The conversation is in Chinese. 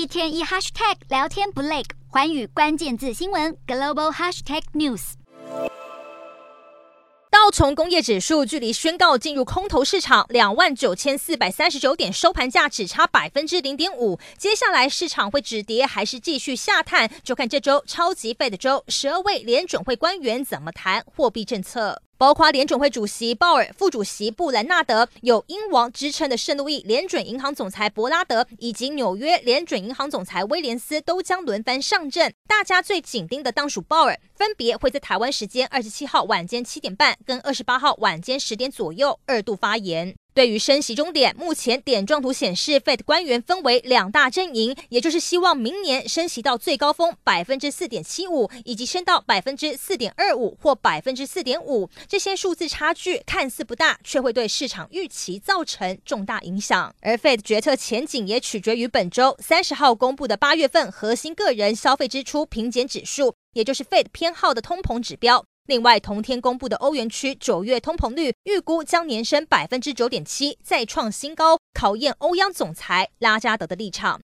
一天一 hashtag 聊天不累，寰宇关键字新闻 global hashtag news。道琼工业指数距离宣告进入空头市场两万九千四百三十九点收盘价只差百分之零点五。接下来市场会止跌还是继续下探，就看这周超级费的周十二位联准会官员怎么谈货币政策。包括联准会主席鲍尔、副主席布兰纳德，有“英王”之称的圣路易联准银行总裁伯拉德，以及纽约联准银行总裁威廉斯都将轮番上阵。大家最紧盯的当属鲍尔，分别会在台湾时间二十七号晚间七点半跟二十八号晚间十点左右二度发言。对于升息终点，目前点状图显示，Fed 官员分为两大阵营，也就是希望明年升息到最高峰百分之四点七五，以及升到百分之四点二五或百分之四点五。这些数字差距看似不大，却会对市场预期造成重大影响。而 Fed 决策前景也取决于本周三十号公布的八月份核心个人消费支出平减指数，也就是 Fed 偏好的通膨指标。另外，同天公布的欧元区九月通膨率预估将年升百分之九点七，再创新高，考验欧央总裁拉加德的立场。